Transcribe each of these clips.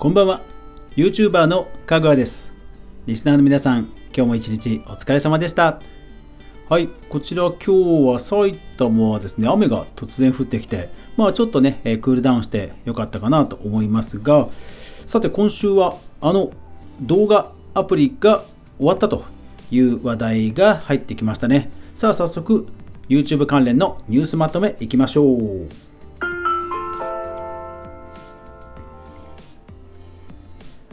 こんばんは。YouTuber のかぐわです。リスナーの皆さん今日も一日お疲れ様でした。はいこちら今日は埼玉はですね雨が突然降ってきてまあちょっとね、え、クールダウンしてよかったかなと思いますがさて今週はあの動画アプリが終わったという話題が入ってきましたね。さあ早速 YouTube 関連のニュースまとめいきましょう。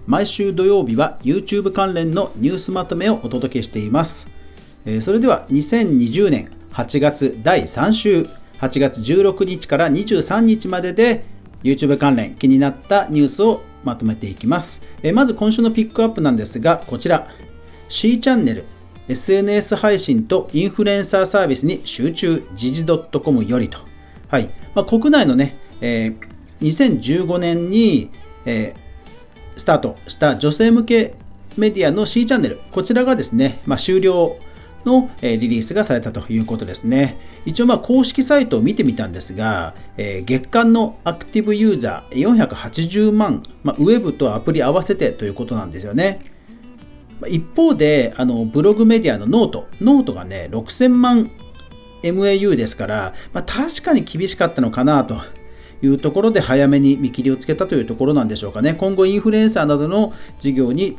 毎週土曜日は YouTube 関連のニュースまとめをお届けしています。それでは2020年8月第3週、8月16日から23日までで YouTube 関連気になったニュースをまとめていきます。まず今週のピックアップなんですが、こちら C チャンネル SNS 配信とインフルエンサーサービスに集中時事 .com よりと。はいまあ、国内のね、えー、2015年に、えースタートした女性向けメディアの C CHANNEL、こちらがですね、まあ、終了のリリースがされたということですね。一応、まあ公式サイトを見てみたんですが、え、月間のアクティブユーザー480万、まあ、ウェブとアプリ合わせてということなんですよね。一方で、あのブログメディアの note、note がね、6000万 MAU ですから、まあ、確かに厳しかったのかなというところで早めに見切りをつけたというところなんでしょうかね。今後インフルエンサーなどの事業に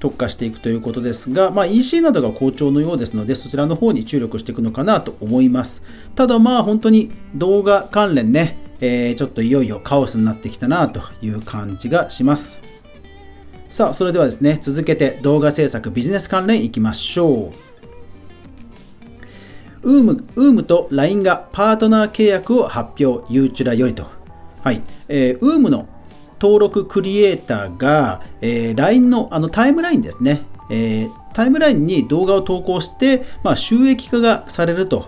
特化していくということですが、まあ、EC などが好調のようですので、そちらの方に注力していくのかなと思います。ただまあ本当に動画関連ね、えー、ちょっといよいよカオスになってきたなという感じがします。さあ、それではですね、続けて動画制作ビジネス関連いきましょう。ウーム、ウームと LINE がパートナー契約を発表、ユーチュラよりと。はい。えー、ウームの登録クリエイターが、えー、LINE のあのタイムラインですね、えー、タイムラインに動画を投稿して、まあ、収益化がされると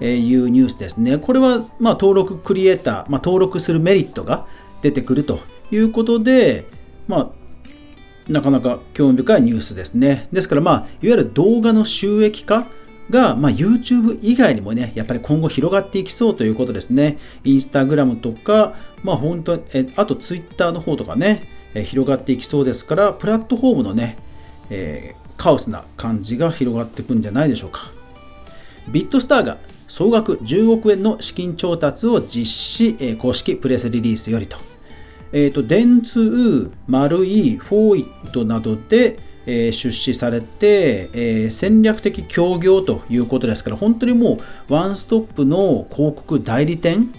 いうニュースですね。これは、まあ、登録クリエイター、まあ、登録するメリットが出てくるということで、まあ、なかなか興味深いニュースですね。ですから、まあ、いわゆる動画の収益化が、まあ、YouTube 以外にもね、やっぱり今後広がっていきそうということですね。インスタグラムとか、まあ本当えあと Twitter の方とかね、え広がっていきそうですから、プラットフォームのね、えー、カオスな感じが広がっていくんじゃないでしょうか。ビットスターが総額10億円の資金調達を実施、えー、公式プレスリリースよりと。えっ、ー、と、電通、マルイ、フォーイットなどで、え出資されて、え戦略的協業ということですから、本当にもうワンストップの広告代理店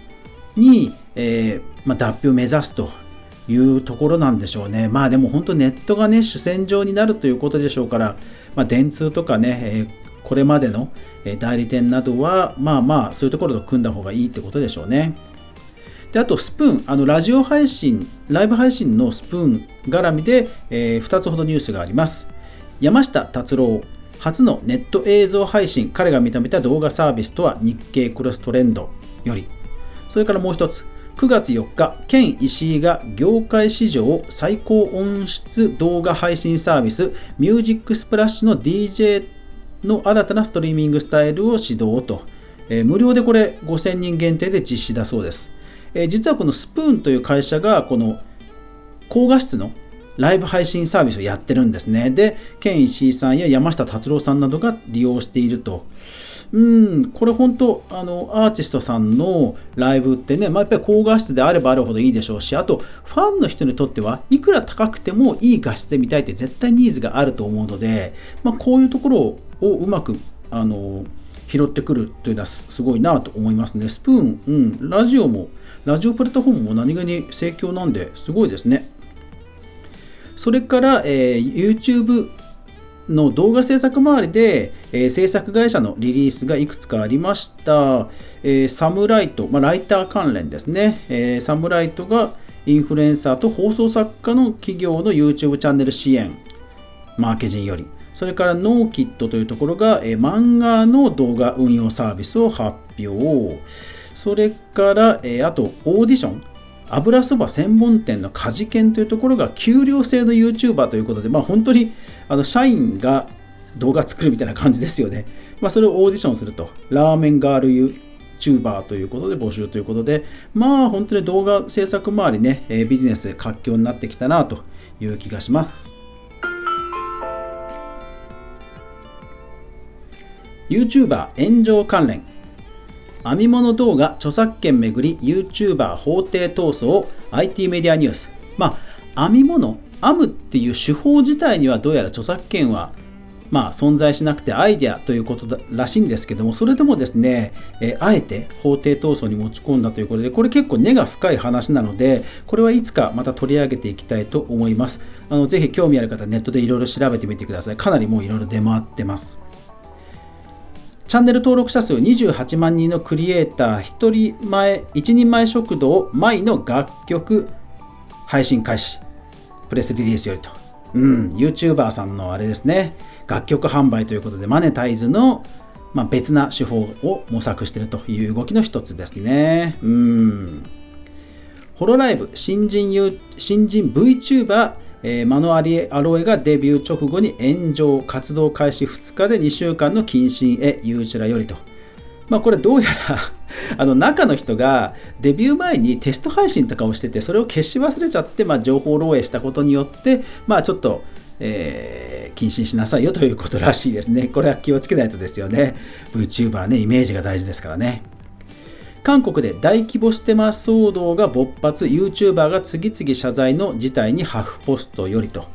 に、えまあ、脱皮を目指すというところなんでしょうね。まあでも本当ネットがね、主戦場になるということでしょうから、まあ、電通とかね、えこれまでの代理店などは、まあまあそういうところと組んだ方がいいってことでしょうね。であとスプーンあのラジオ配信ライブ配信のスプーン絡みで、えー、2つほどニュースがあります。山下達郎初のネット映像配信彼が認めた動画サービスとは日経クロストレンドより。それからもう一つ9月4日、ケン石井が業界史上最高音質動画配信サービスミュージックスプラッシュの DJ の新たなストリーミングスタイルを指導と、えー、無料でこれ5000人限定で実施だそうです。え実はこのスプーンという会社がこの高画質のライブ配信サービスをやってるんですね。で、ケン石井さんや山下達郎さんなどが利用していると。うん、これ本当、あの、アーティストさんのライブってね、まあ、やっぱり高画質であればあるほどいいでしょうし、あと、ファンの人にとってはいくら高くてもいい画質で見たいって絶対ニーズがあると思うので、まあ、こういうところをうまく、あの、拾ってくるというのはすごいなと思いますね。スプーン、うん、ラジオも、ラジオプラットフォームも何気に盛況なんですごいですね。それから、えー、YouTube の動画制作周りで、えー、制作会社のリリースがいくつかありました。えー、サムライト、まあ、ライター関連ですね。えー、サムライトがインフルエンサーと放送作家の企業の YouTube チャンネル支援、マーケジンより。それからノーキットというところが、え、漫画の動画運用サービスを発表。それから、え、あとオーディション。油そば専門店のカジケンというところが給料制の YouTuber ということで、まあ、本当にあの社員が動画作るみたいな感じですよね。まあ、それをオーディションすると。ラーメンガール VTuber ということで募集ということで、まあ本当に動画制作周りね、えビジネスで活況になってきたなという気がします。YouTuber 炎上関連。編み物動画著作権めぐり YouTuber 法廷闘争 IT メディアニュース。まあ編み物編むっていう手法自体にはどうやら著作権はまあ、存在しなくてアイデアということらしいんですけどもそれでもですね、えあえて法廷闘争に持ち込んだということでこれ結構根が深い話なのでこれはいつかまた取り上げていきたいと思います。あのぜひ興味ある方ネットでいろいろ調べてみてください。かなりもういろいろ出回ってます。チャンネル登録者数28万人のクリエイター1人前1人前食堂舞の楽曲配信開始。プレスリリースよりと、うん、YouTuber さんのあれですね。楽曲販売ということでマネタイズの、まあ、別な手法を模索しているという動きの一つですね。うん。ホロライブ新人新人 VTuber えー、マノアリアロエがデビュー直後に炎上、活動開始2日で2週間の謹慎へ、ユーチュラよりと。まあこれどうやら あの中の人がデビュー前にテスト配信とかをしてて、それを消し忘れちゃって、まあ、情報漏洩したことによって、まあちょっと、えー、謹慎しなさいよということらしいですね。これは気をつけないとですよね。VTuber ね、イメージが大事ですからね。韓国で大規模ステマ騒動が勃発 YouTuber が次々謝罪の事態にハフポストよりと。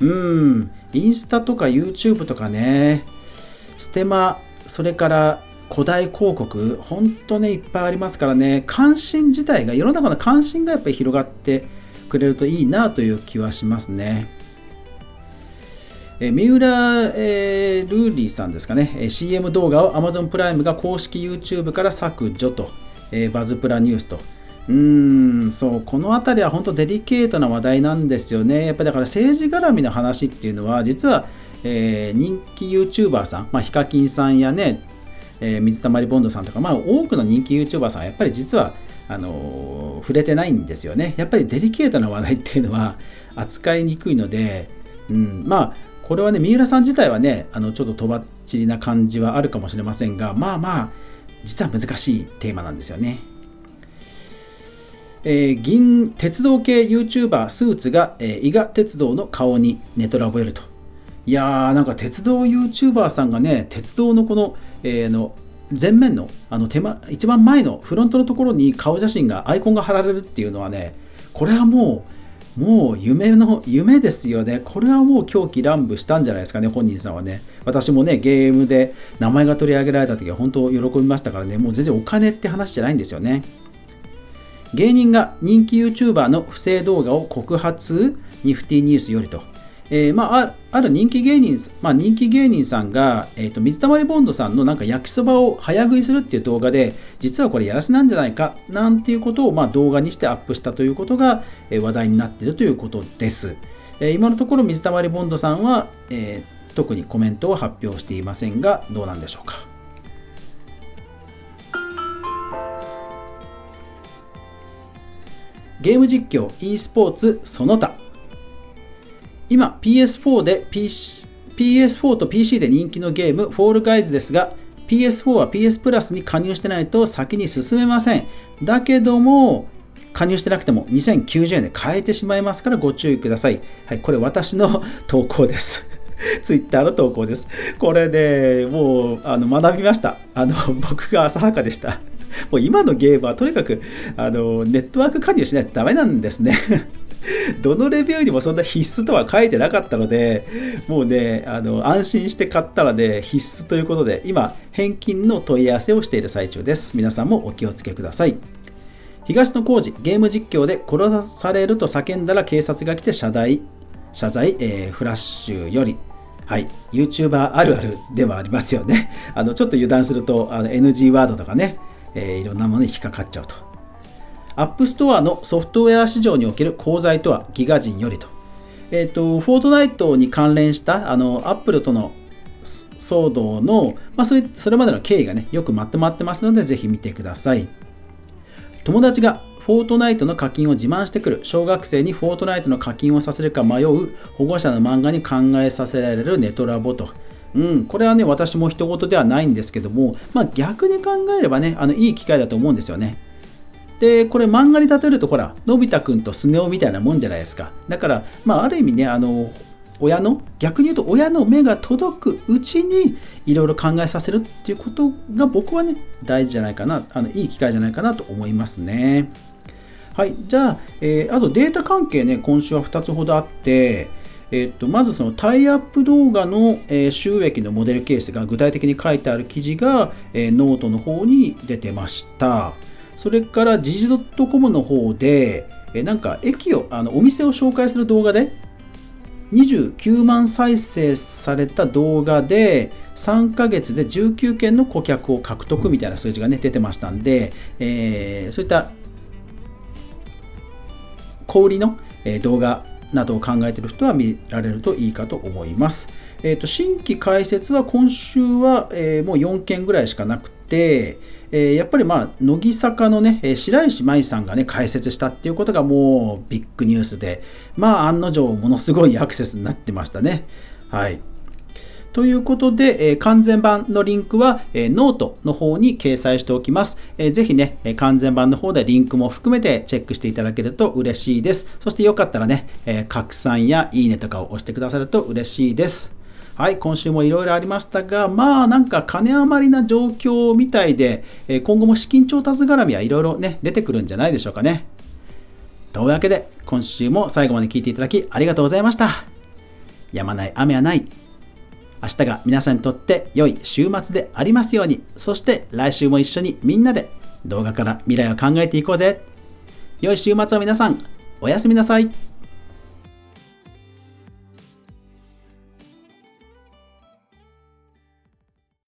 うんインスタとか YouTube とかね。ステマそれから古代広告本当ねいっぱいありますからね。関心自体が世の中の関心がやっぱり広がってくれるといいなという気はしますね。え三浦、えー、ルーリーさんですかね、え CM 動画を Amazon プライムが公式 YouTube から削除と、えー、バズプラニュースと。うーん、そう、この辺りは本当デリケートな話題なんですよね。やっぱりだから政治絡みの話っていうのは、実は、えー、人気 YouTuber さん、まあ、ヒカキンさんやね、えー、水溜りボンドさんとか、まあ、多くの人気 YouTuber さんはやっぱり実はあのー、触れてないんですよね。やっぱりデリケートな話題っていうのは扱いにくいので、うん、まあこれはね、三浦さん自体はね、あのちょっととばっちりな感じはあるかもしれませんが、まあまあ、実は難しいテーマなんですよね。えー、銀鉄道系 YouTuber スーツが、えー、伊賀鉄道の顔にネトラボえると。いやー、なんか鉄道 YouTuber さんがね、鉄道のこの、えー、の前面のあの手間一番前のフロントのところに顔写真がアイコンが貼られるっていうのはねこれはもうもう夢の夢ですよね。これはもう狂気乱舞したんじゃないですかね、本人さんはね。私もね、ゲームで名前が取り上げられた時は本当喜びましたからね、もう全然お金って話じゃないんですよね。芸人が人気 YouTuber の不正動画を告発？ニフティニュースよりと。えー、まあ、ある人気芸人、まあ、人気芸人さんが、えーと、水溜りボンドさんのなんか焼きそばを早食いするっていう動画で、実はこれやらせなんじゃないかなんていうことを、まあ、動画にしてアップしたということが、えー、話題になっているということです。えー、今のところ水溜りボンドさんは、えー、特にコメントを発表していませんが、どうなんでしょうか？ゲーム実況 e スポーツその他今 PS4 で PC PS4 と PC で人気のゲーム、フォールガイズですが、PS4 は PS プラスに加入してないと先に進めません。だけども、加入してなくても2090円で買えてしまいますからご注意ください。はい、これ私の 投稿です。ツイッターの投稿です。これで、もうあの学びました。あの 僕が浅はかでした。もう今のゲームはとにかくあのネットワーク加入しないとダメなんですね。どのレビューにもそんな必須とは書いてなかったので、もうね、あの安心して買ったらね、必須ということで、今、返金の問い合わせをしている最中です。皆さんもお気をつけください。東野幸治、ゲーム実況で殺されると叫んだら警察が来て謝罪、謝罪、えー、フラッシュより、はい、YouTuber あるあるではありますよね。あのちょっと油断するとあの NG ワードとかね、えー、いろんなものに引っかかっちゃうと。 App Store のソフトウェア市場における功罪とは GIGAZINE よりと。えっ、ー、と、フォートナイトに関連したあのアップルとの騒動の、まあ、それそれまでの経緯がね、よくまとまってますので、ぜひ見てください。友達がフォートナイトの課金を自慢してくる小学生にフォートナイトの課金をさせるか迷う保護者の漫画に考えさせられるねとらぼと。うん、これはね、私も人事ではないんですけども、まあ、逆に考えればね、あのいい機会だと思うんですよね。で、これ漫画に例えると、ほら、のび太くんとスネ夫みたいなもんじゃないですか。だから、まあ、ある意味ね、あの、親の、逆に言うと親の目が届くうちに、いろいろ考えさせるっていうことが僕はね、大事じゃないかな、あのいい機会じゃないかなと思いますね。はい、じゃあ、えー、あとデータ関係ね、今週は2つほどあって、えっと、まずそのタイアップ動画の、え、収益のモデルケースが具体的に書いてある記事が、え、ノートの方に出てました。それから時事 .com の方で、えなんか駅を、あのお店を紹介する動画で、29万再生された動画で、3ヶ月で19件の顧客を獲得みたいな数字がね、出てましたんで、えー、そういった小売りの動画などを考えている人は見られるといいかと思います。えーと、新規開設は今週は、えー、もう4件ぐらいしかなくて、えー、やっぱりまあ乃木坂のね、白石麻衣さんがね、開設したっていうことがもうビッグニュースで、まあ案の定ものすごいアクセスになってましたね。はい。ということで、えー、完全版のリンクは、えー、ノートの方に掲載しておきます。えー、ぜひね、完全版の方でリンクも含めてチェックしていただけると嬉しいです。そしてよかったらね、えー、拡散やいいねとかを押してくださると嬉しいです。はい、今週もいろいろありましたが、まあなんか金余りな状況みたいで、え今後も資金調達絡みはいろいろね、出てくるんじゃないでしょうかね。というわけで、今週も最後まで聞いていただきありがとうございました。やまない雨はない。明日が皆さんにとって良い週末でありますように、そして来週も一緒にみんなで動画から未来を考えていこうぜ。良い週末を皆さん、おやすみなさい。